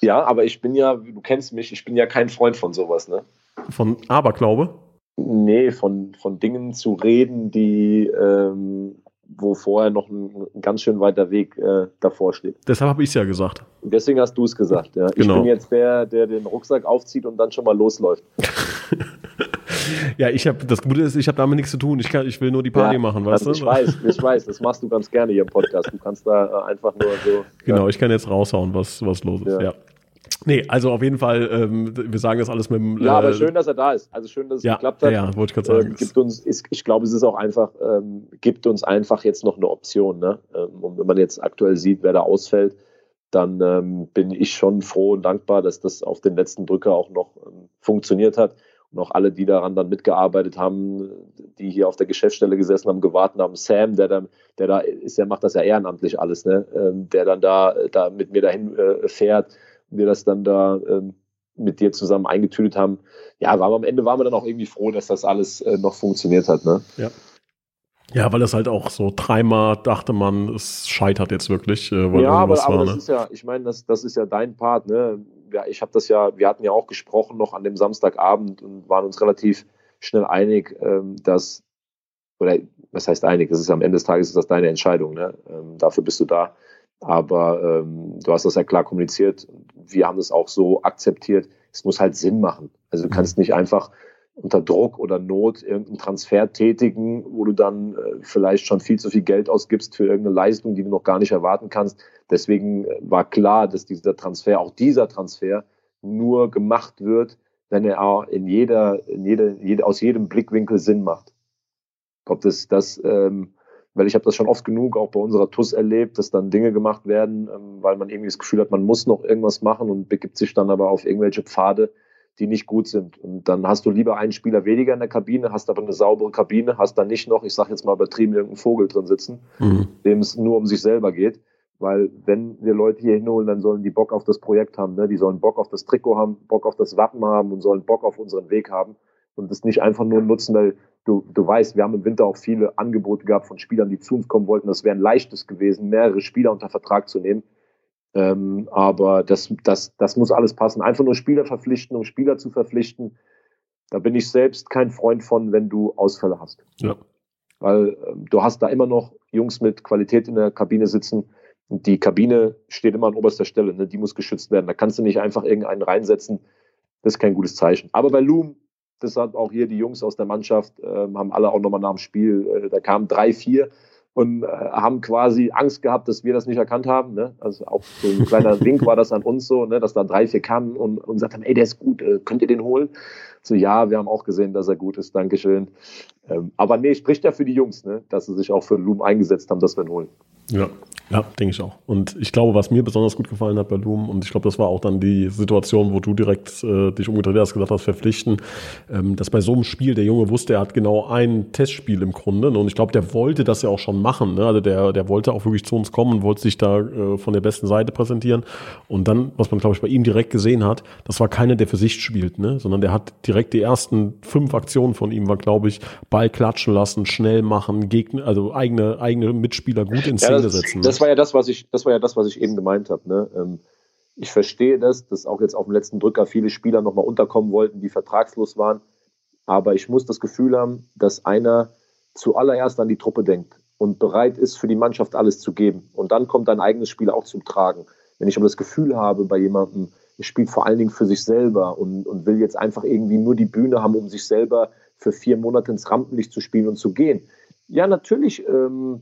Ja, aber ich bin ja, du kennst mich, ich bin ja kein Freund von sowas, ne? Von Aberglaube? Nee, von, von Dingen zu reden, die ähm, wo vorher noch ein, ein ganz schön weiter Weg äh, davor steht. Deshalb habe ich es ja gesagt. Deswegen hast du es gesagt. Ja. Genau. Ich bin jetzt der, der den Rucksack aufzieht und dann schon mal losläuft. ja, ich habe das Gute ist, ich habe damit nichts zu tun. Ich, kann, ich will nur die Party ja, machen, weißt also du? Ich weiß, ich weiß. Das machst du ganz gerne hier im Podcast. Du kannst da äh, einfach nur so. Genau, ja. ich kann jetzt raushauen, was, was los ist. ja. Nee, also auf jeden Fall, ähm, wir sagen das alles mit dem. Ja, aber äh, schön, dass er da ist. Also schön, dass es ja, geklappt hat. Ja, wollte ich gerade sagen. Ähm, gibt uns, ist, ich glaube, es ist auch einfach, ähm, gibt uns einfach jetzt noch eine Option. Ne? Ähm, und wenn man jetzt aktuell sieht, wer da ausfällt, dann ähm, bin ich schon froh und dankbar, dass das auf den letzten Drücker auch noch ähm, funktioniert hat. Und auch alle, die daran dann mitgearbeitet haben, die hier auf der Geschäftsstelle gesessen haben, gewartet haben. Sam, der da, der da ist, der macht das ja ehrenamtlich alles, ne? der dann da, da mit mir dahin äh, fährt wir das dann da ähm, mit dir zusammen eingetütet haben. Ja, war, am Ende waren wir dann auch irgendwie froh, dass das alles äh, noch funktioniert hat. Ne? Ja. Ja, weil das halt auch so dreimal dachte man, es scheitert jetzt wirklich. Äh, ja, aber, aber war, das ne? ist ja, ich meine, das, das ist ja dein Part. Ne? Ja, ich habe das ja, wir hatten ja auch gesprochen noch an dem Samstagabend und waren uns relativ schnell einig, ähm, dass, oder was heißt einig, das ist am Ende des Tages ist das deine Entscheidung. Ne? Ähm, dafür bist du da. Aber ähm, du hast das ja klar kommuniziert. Wir haben es auch so akzeptiert. Es muss halt Sinn machen. Also du kannst nicht einfach unter Druck oder Not irgendeinen Transfer tätigen, wo du dann äh, vielleicht schon viel zu viel Geld ausgibst für irgendeine Leistung, die du noch gar nicht erwarten kannst. Deswegen äh, war klar, dass dieser Transfer, auch dieser Transfer, nur gemacht wird, wenn er in jeder, in jeder, jede, aus jedem Blickwinkel Sinn macht. Ob das, das ähm, weil ich habe das schon oft genug auch bei unserer TUS erlebt, dass dann Dinge gemacht werden, ähm, weil man irgendwie das Gefühl hat, man muss noch irgendwas machen und begibt sich dann aber auf irgendwelche Pfade, die nicht gut sind. Und dann hast du lieber einen Spieler weniger in der Kabine, hast aber eine saubere Kabine, hast dann nicht noch, ich sage jetzt mal übertrieben, irgendeinen Vogel drin sitzen, mhm. dem es nur um sich selber geht. Weil wenn wir Leute hier hinholen, dann sollen die Bock auf das Projekt haben. Ne? Die sollen Bock auf das Trikot haben, Bock auf das Wappen haben und sollen Bock auf unseren Weg haben und das nicht einfach nur nutzen, weil du, du weißt, wir haben im Winter auch viele Angebote gehabt von Spielern, die zu uns kommen wollten. Das wäre ein leichtes gewesen, mehrere Spieler unter Vertrag zu nehmen. Ähm, aber das, das, das muss alles passen. Einfach nur Spieler verpflichten, um Spieler zu verpflichten. Da bin ich selbst kein Freund von, wenn du Ausfälle hast. Ja. Weil äh, du hast da immer noch Jungs mit Qualität in der Kabine sitzen. Und die Kabine steht immer an oberster Stelle. Ne? Die muss geschützt werden. Da kannst du nicht einfach irgendeinen reinsetzen. Das ist kein gutes Zeichen. Aber bei Loom das hat auch hier die Jungs aus der Mannschaft, äh, haben alle auch nochmal nach dem Spiel, äh, da kamen drei, vier und äh, haben quasi Angst gehabt, dass wir das nicht erkannt haben. Ne? Also auch so ein kleiner Wink war das an uns so, ne? dass da drei, vier kamen und, und gesagt haben, ey, der ist gut, äh, könnt ihr den holen? So, ja, wir haben auch gesehen, dass er gut ist, Dankeschön. Ähm, aber nee, spricht ja für die Jungs, ne? dass sie sich auch für Loom eingesetzt haben, dass wir ihn holen. Ja, Ja, denke ich auch. Und ich glaube, was mir besonders gut gefallen hat bei Loom, und ich glaube, das war auch dann die Situation, wo du direkt äh, dich umgedreht hast, gesagt hast, verpflichten, ähm, dass bei so einem Spiel der Junge wusste, er hat genau ein Testspiel im Grunde. Ne? Und ich glaube, der wollte das ja auch schon machen. Ne? Also der, der wollte auch wirklich zu uns kommen und wollte sich da äh, von der besten Seite präsentieren. Und dann, was man, glaube ich, bei ihm direkt gesehen hat, das war keiner, der für sich spielt, ne? sondern der hat direkt die ersten fünf Aktionen von ihm, war, glaube ich, Ball klatschen lassen, schnell machen, Gegner, also eigene, eigene Mitspieler gut in Szene ja, das, setzen. Ne? Das war ja das, was ich, das war ja das, was ich eben gemeint habe. Ne? Ähm, ich verstehe das, dass auch jetzt auf dem letzten Drücker viele Spieler nochmal unterkommen wollten, die vertragslos waren. Aber ich muss das Gefühl haben, dass einer zuallererst an die Truppe denkt und bereit ist, für die Mannschaft alles zu geben. Und dann kommt dein eigenes Spiel auch zum Tragen. Wenn ich aber das Gefühl habe bei jemandem, er spielt vor allen Dingen für sich selber und, und will jetzt einfach irgendwie nur die Bühne haben, um sich selber für vier Monate ins Rampenlicht zu spielen und zu gehen. Ja, natürlich ähm,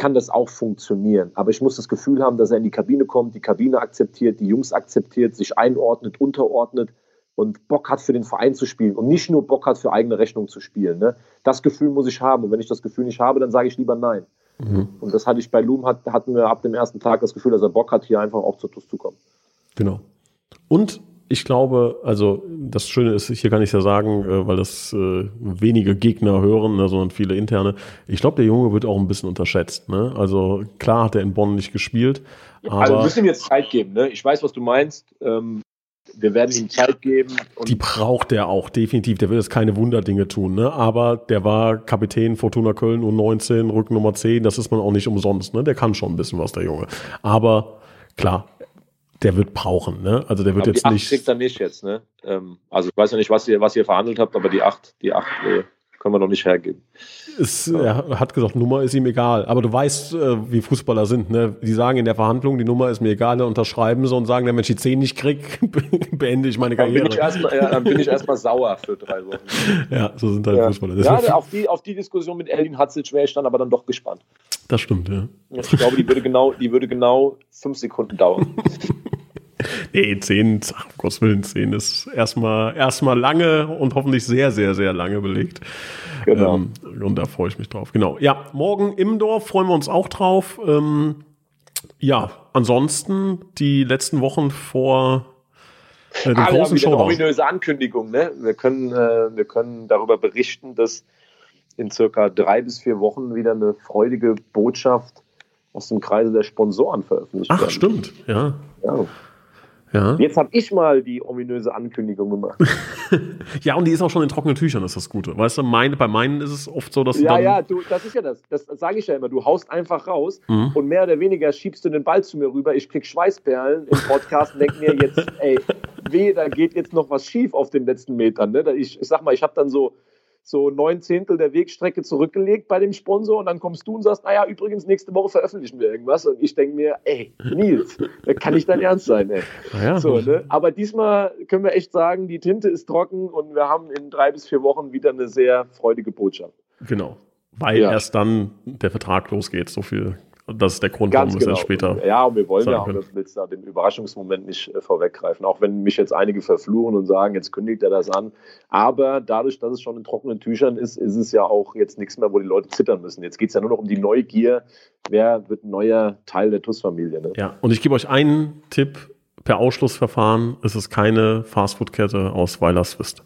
kann das auch funktionieren. Aber ich muss das Gefühl haben, dass er in die Kabine kommt, die Kabine akzeptiert, die Jungs akzeptiert, sich einordnet, unterordnet und Bock hat für den Verein zu spielen und nicht nur Bock hat für eigene Rechnung zu spielen. Ne? Das Gefühl muss ich haben. Und wenn ich das Gefühl nicht habe, dann sage ich lieber nein. Mhm. Und das hatte ich bei Loom, hat, hatten wir ab dem ersten Tag das Gefühl, dass er Bock hat, hier einfach auch zu TUS zu kommen. Genau. Und ich glaube, also das Schöne ist, hier kann ich ja sagen, äh, weil das äh, wenige Gegner hören, ne, sondern viele interne. Ich glaube, der Junge wird auch ein bisschen unterschätzt. Ne? Also klar hat er in Bonn nicht gespielt. Also aber also wir müssen ihm jetzt Zeit geben. Ne? Ich weiß, was du meinst. Ähm, wir werden ihm Zeit geben. die braucht er auch, definitiv. Der will jetzt keine Wunderdinge tun. Ne? Aber der war Kapitän Fortuna Köln U19, Rücken Nummer 10. Das ist man auch nicht umsonst. Ne? Der kann schon ein bisschen was, der Junge. Aber klar, der wird brauchen, ne? Also der wird aber jetzt die nicht. kriegt er nicht jetzt, ne? Ähm, also ich weiß ja nicht, was ihr, was ihr verhandelt habt, aber die acht, die acht äh, können wir noch nicht hergeben. Es, ja. Er hat gesagt, Nummer ist ihm egal. Aber du weißt, äh, wie Fußballer sind, ne? Die sagen in der Verhandlung, die Nummer ist mir egal, dann unterschreiben sie und sagen, wenn ich die zehn nicht krieg, beende ich meine Karriere. Dann bin ich erstmal ja, dann bin ich erstmal sauer für drei Wochen. Ja, so sind halt ja. Fußballer. ja, auf die, auf die Diskussion mit Eldin Hatzic wäre ich dann aber dann doch gespannt. Das stimmt, ja. Ich glaube, die würde genau, die würde genau fünf Sekunden dauern. Nee, 10, ach, um Gottes Willen, 10 ist erstmal, erstmal lange und hoffentlich sehr, sehr, sehr lange belegt. Genau. Ähm, und da freue ich mich drauf. Genau. Ja, morgen im Dorf freuen wir uns auch drauf. Ähm, ja, ansonsten die letzten Wochen vor äh, dem ah, großen ja, Showdown. Eine ominöse Ankündigung, ne? Wir können, äh, wir können darüber berichten, dass in circa drei bis vier Wochen wieder eine freudige Botschaft aus dem Kreise der Sponsoren veröffentlicht Ach, werden. stimmt, ja. Ja. Ja. Jetzt habe ich mal die ominöse Ankündigung gemacht. ja, und die ist auch schon in trockenen Tüchern, ist das Gute. Weißt du, meine, bei meinen ist es oft so, dass du. Ja, ja, du, das ist ja das. Das sage ich ja immer. Du haust einfach raus mhm. und mehr oder weniger schiebst du den Ball zu mir rüber. Ich krieg Schweißperlen im Podcast und denke mir jetzt, ey, weh, da geht jetzt noch was schief auf den letzten Metern. Ne? Ich, ich sag mal, ich habe dann so so neun Zehntel der Wegstrecke zurückgelegt bei dem Sponsor und dann kommst du und sagst, naja, übrigens, nächste Woche veröffentlichen wir irgendwas. Und ich denke mir, ey, Nils, das kann nicht dein Ernst sein, ey. Ja. So, ne? Aber diesmal können wir echt sagen, die Tinte ist trocken und wir haben in drei bis vier Wochen wieder eine sehr freudige Botschaft. Genau. Weil ja. erst dann der Vertrag losgeht. So viel das ist der Grund, Ganz warum genau. wir es erst später. Ja, und wir wollen ja auch jetzt da den Überraschungsmoment nicht äh, vorweggreifen, auch wenn mich jetzt einige verfluchen und sagen, jetzt kündigt er das an. Aber dadurch, dass es schon in trockenen Tüchern ist, ist es ja auch jetzt nichts mehr, wo die Leute zittern müssen. Jetzt geht es ja nur noch um die Neugier, wer wird ein neuer Teil der TUS-Familie. Ne? Ja, und ich gebe euch einen Tipp. Per Ausschlussverfahren ist es keine Fastfood-Kette aus Weilerswist.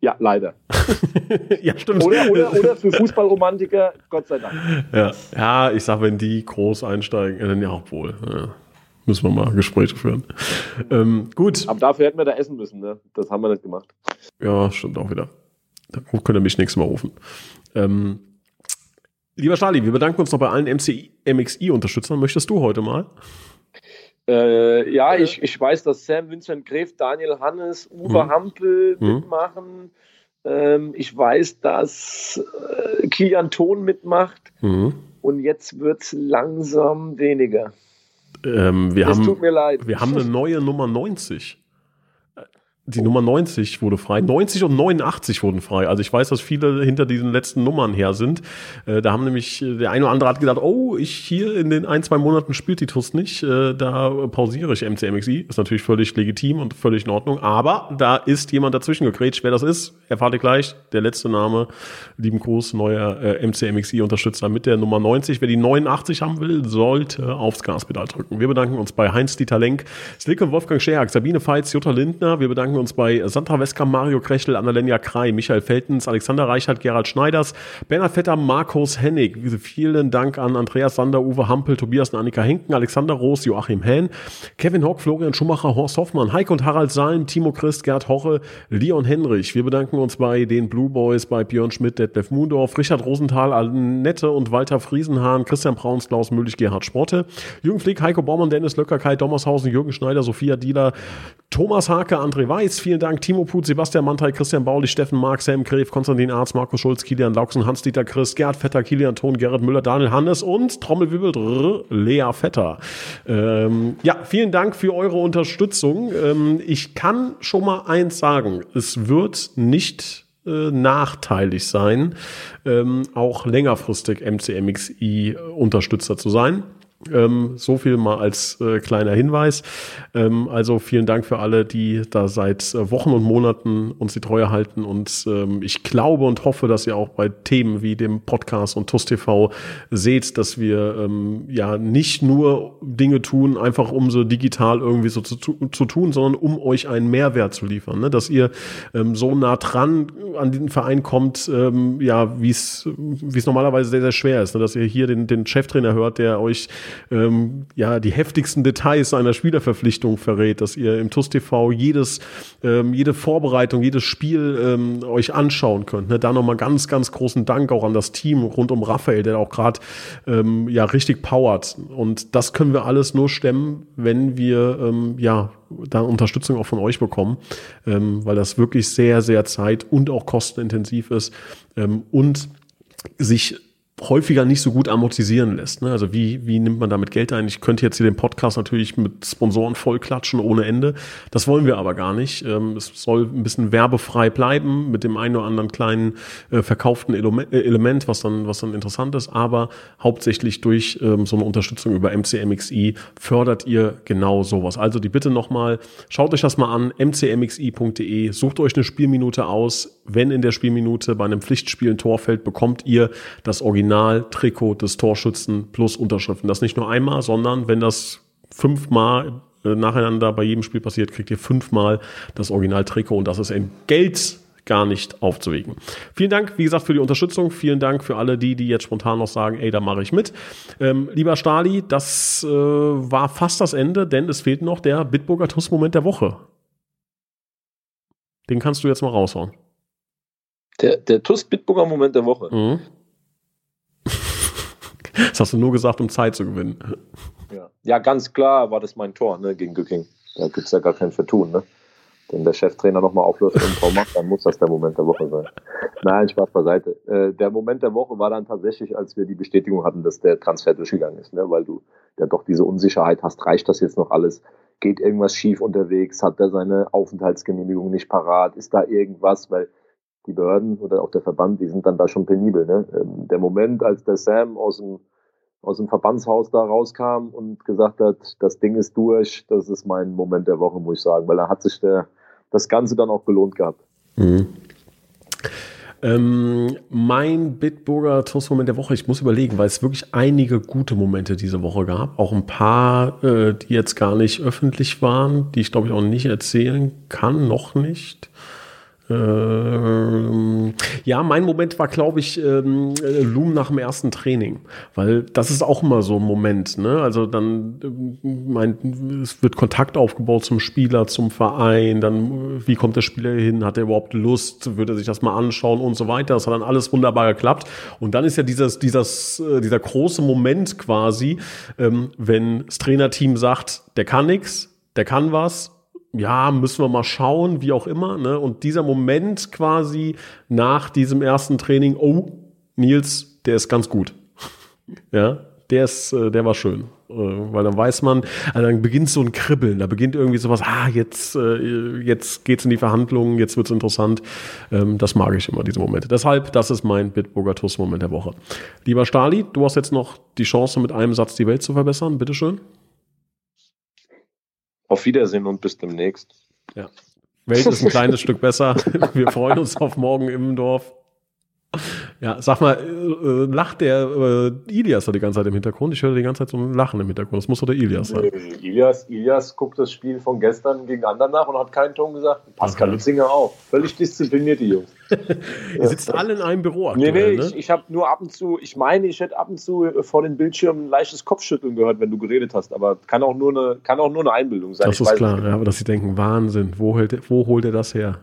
Ja, leider. ja, stimmt. Oder, oder, oder für Fußballromantiker, Gott sei Dank. Ja, ja ich sag, wenn die groß einsteigen, dann ja auch wohl. Ja. Müssen wir mal Gespräche führen. Ähm, gut. Aber dafür hätten wir da essen müssen, ne? Das haben wir nicht gemacht. Ja, stimmt auch wieder. Da könnt ihr mich nächstes Mal rufen. Ähm, lieber Charlie, wir bedanken uns noch bei allen MXI-Unterstützern. Möchtest du heute mal? Äh, ja, ich, ich weiß, dass Sam Vincent Gref, Daniel Hannes, Uwe mhm. Hampel mhm. mitmachen. Ähm, ich weiß, dass äh, Kilian Ton mitmacht. Mhm. Und jetzt wird es langsam weniger. Ähm, wir es haben, tut mir leid. Wir haben eine neue Nummer 90. Die Nummer 90 wurde frei. 90 und 89 wurden frei. Also ich weiß, dass viele hinter diesen letzten Nummern her sind. Äh, da haben nämlich, äh, der eine oder andere hat gedacht, oh, ich hier in den ein, zwei Monaten spielt die TUS nicht. Äh, da pausiere ich MCMXI. Ist natürlich völlig legitim und völlig in Ordnung. Aber da ist jemand dazwischen gegrätscht. Wer das ist, erfahrt ihr gleich. Der letzte Name, lieben Gruß, neuer MCMXI-Unterstützer mit der Nummer 90. Wer die 89 haben will, sollte aufs Gaspedal drücken. Wir bedanken uns bei Heinz-Dieter Lenk, Slick und Wolfgang Scherk, Sabine Feitz, Jutta Lindner. Wir bedanken uns bei Sandra Wesker, Mario Krechel, Annalenia Krei, Michael Feltens, Alexander Reichert, Gerald Schneiders, Bernhard Vetter, Markus Hennig. Vielen Dank an Andreas Sander, Uwe Hampel, Tobias und Annika Henken, Alexander Roos, Joachim Hähn, Kevin Hock, Florian Schumacher, Horst Hoffmann, Heike und Harald Salm, Timo Christ, Gerd Hoche, Leon Henrich. Wir bedanken uns bei den Blue Boys, bei Björn Schmidt, Detlef Mundorf, Richard Rosenthal, Annette und Walter Friesenhahn, Christian Brauns, Klaus Müllig, Gerhard Sporte, Jürgen Flick, Heiko Baumann, Dennis Löcker, Kai Dommershausen, Jürgen Schneider, Sophia Dieler, Thomas Hake, André Weiß, vielen Dank, Timo Put, Sebastian Mantei, Christian Bauli, Steffen Mark, Sam Gref, Konstantin Arz, Markus Schulz, Kilian Lauksen, Hans-Dieter Chris, Gerd Vetter, Kilian Ton, Gerrit Müller, Daniel Hannes und Trommelwirbel, Lea Vetter. Ähm, ja, vielen Dank für eure Unterstützung. Ähm, ich kann schon mal eins sagen, es wird nicht äh, nachteilig sein, ähm, auch längerfristig MCMXI-Unterstützer zu sein. Ähm, so viel mal als äh, kleiner Hinweis. Ähm, also vielen Dank für alle, die da seit äh, Wochen und Monaten uns die Treue halten. Und ähm, ich glaube und hoffe, dass ihr auch bei Themen wie dem Podcast und TUS TV seht, dass wir ähm, ja nicht nur Dinge tun, einfach um so digital irgendwie so zu, zu tun, sondern um euch einen Mehrwert zu liefern. Ne? Dass ihr ähm, so nah dran an den Verein kommt, ähm, ja, wie es normalerweise sehr, sehr schwer ist. Ne? Dass ihr hier den, den Cheftrainer hört, der euch ähm, ja die heftigsten Details einer Spielerverpflichtung verrät, dass ihr im TUS TV jedes, ähm, jede Vorbereitung, jedes Spiel ähm, euch anschauen könnt. Ne? Da nochmal ganz, ganz großen Dank auch an das Team rund um Raphael, der auch gerade ähm, ja richtig powert. Und das können wir alles nur stemmen, wenn wir ähm, ja da Unterstützung auch von euch bekommen, ähm, weil das wirklich sehr, sehr zeit- und auch kostenintensiv ist ähm, und sich häufiger nicht so gut amortisieren lässt. Ne? Also wie, wie nimmt man damit Geld ein? Ich könnte jetzt hier den Podcast natürlich mit Sponsoren vollklatschen ohne Ende. Das wollen wir aber gar nicht. Ähm, es soll ein bisschen werbefrei bleiben mit dem einen oder anderen kleinen äh, verkauften Element, äh, Element, was dann, was dann interessant ist. Aber hauptsächlich durch ähm, so eine Unterstützung über MCMXI fördert ihr genau sowas. Also die Bitte nochmal, schaut euch das mal an, mcmxi.de, sucht euch eine Spielminute aus. Wenn in der Spielminute bei einem Pflichtspiel ein Tor fällt, bekommt ihr das Original Original-Trikot des Torschützen plus Unterschriften. Das nicht nur einmal, sondern wenn das fünfmal äh, nacheinander bei jedem Spiel passiert, kriegt ihr fünfmal das Original-Trikot und das ist in Geld gar nicht aufzuwägen. Vielen Dank, wie gesagt, für die Unterstützung. Vielen Dank für alle die, die jetzt spontan noch sagen, ey, da mache ich mit. Ähm, lieber Stali, das äh, war fast das Ende, denn es fehlt noch der Bitburger TUS-Moment der Woche. Den kannst du jetzt mal raushauen. Der, der TUS-Bitburger-Moment der Woche. Mhm. Das hast du nur gesagt, um Zeit zu gewinnen. Ja, ja ganz klar war das mein Tor ne, gegen Gücking. Da gibt es ja gar kein Vertun. Ne? Wenn der Cheftrainer nochmal auflöst und ein Tor macht, dann muss das der Moment der Woche sein. Nein, Spaß beiseite. Äh, der Moment der Woche war dann tatsächlich, als wir die Bestätigung hatten, dass der Transfer durchgegangen ist. Ne? Weil du ja doch diese Unsicherheit hast, reicht das jetzt noch alles? Geht irgendwas schief unterwegs? Hat er seine Aufenthaltsgenehmigung nicht parat? Ist da irgendwas? Weil die Behörden oder auch der Verband, die sind dann da schon penibel. Ne? Ähm, der Moment, als der Sam aus dem, aus dem Verbandshaus da rauskam und gesagt hat, das Ding ist durch, das ist mein Moment der Woche, muss ich sagen, weil da hat sich der, das Ganze dann auch gelohnt gehabt. Mhm. Ähm, mein Bitburger Toastmoment der Woche, ich muss überlegen, weil es wirklich einige gute Momente diese Woche gab. Auch ein paar, äh, die jetzt gar nicht öffentlich waren, die ich glaube ich auch nicht erzählen kann, noch nicht. Ähm, ja, mein Moment war, glaube ich, ähm, Loom nach dem ersten Training, weil das ist auch immer so ein Moment. Ne? Also dann, ähm, mein, es wird Kontakt aufgebaut zum Spieler, zum Verein, dann wie kommt der Spieler hin, hat er überhaupt Lust, würde er sich das mal anschauen und so weiter. Das hat dann alles wunderbar geklappt. Und dann ist ja dieses, dieses, äh, dieser große Moment quasi, ähm, wenn das Trainerteam sagt, der kann nichts, der kann was ja, müssen wir mal schauen, wie auch immer. Ne? Und dieser Moment quasi nach diesem ersten Training, oh, Nils, der ist ganz gut. ja, der ist, äh, der war schön. äh, weil dann weiß man, also dann beginnt so ein Kribbeln, da beginnt irgendwie sowas, ah, jetzt, äh, jetzt geht's in die Verhandlungen, jetzt wird's interessant. Ähm, das mag ich immer, diese Momente. Deshalb, das ist mein Bitburger TUS-Moment der Woche. Lieber Stali, du hast jetzt noch die Chance, mit einem Satz die Welt zu verbessern. Bitteschön. Auf Wiedersehen und bis demnächst. Ja. Welt ist ein kleines Stück besser. Wir freuen uns auf morgen im Dorf. Ja, sag mal, äh, lacht der äh, Ilias da die ganze Zeit im Hintergrund? Ich höre die ganze Zeit so ein Lachen im Hintergrund. Das muss doch der Ilias sein. Nee, Ilias, Ilias guckt das Spiel von gestern gegen anderen nach und hat keinen Ton gesagt. Pascal okay. Lützinger auch. Völlig diszipliniert, die Jungs. Ihr sitzt ja. alle in einem Büro aktuell, Nee, nee, ne? ich, ich habe nur ab und zu, ich meine, ich hätte ab und zu vor den Bildschirmen ein leichtes Kopfschütteln gehört, wenn du geredet hast, aber kann auch nur eine, kann auch nur eine Einbildung sein. Das ich ist klar, ja, aber dass sie denken, Wahnsinn, wo, hält, wo holt er das her?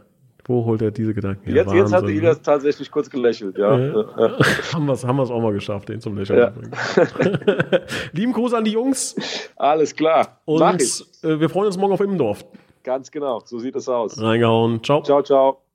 Wo holt er diese Gedanken her? Jetzt, jetzt hat Ilias tatsächlich kurz gelächelt, ja. ja. haben wir es haben auch mal geschafft, den zum Lächeln ja. zu bringen. Lieben Gruß an die Jungs. Alles klar. Und äh, wir freuen uns morgen auf Immendorf. Ganz genau, so sieht es aus. Reingehauen. Ciao. Ciao, ciao.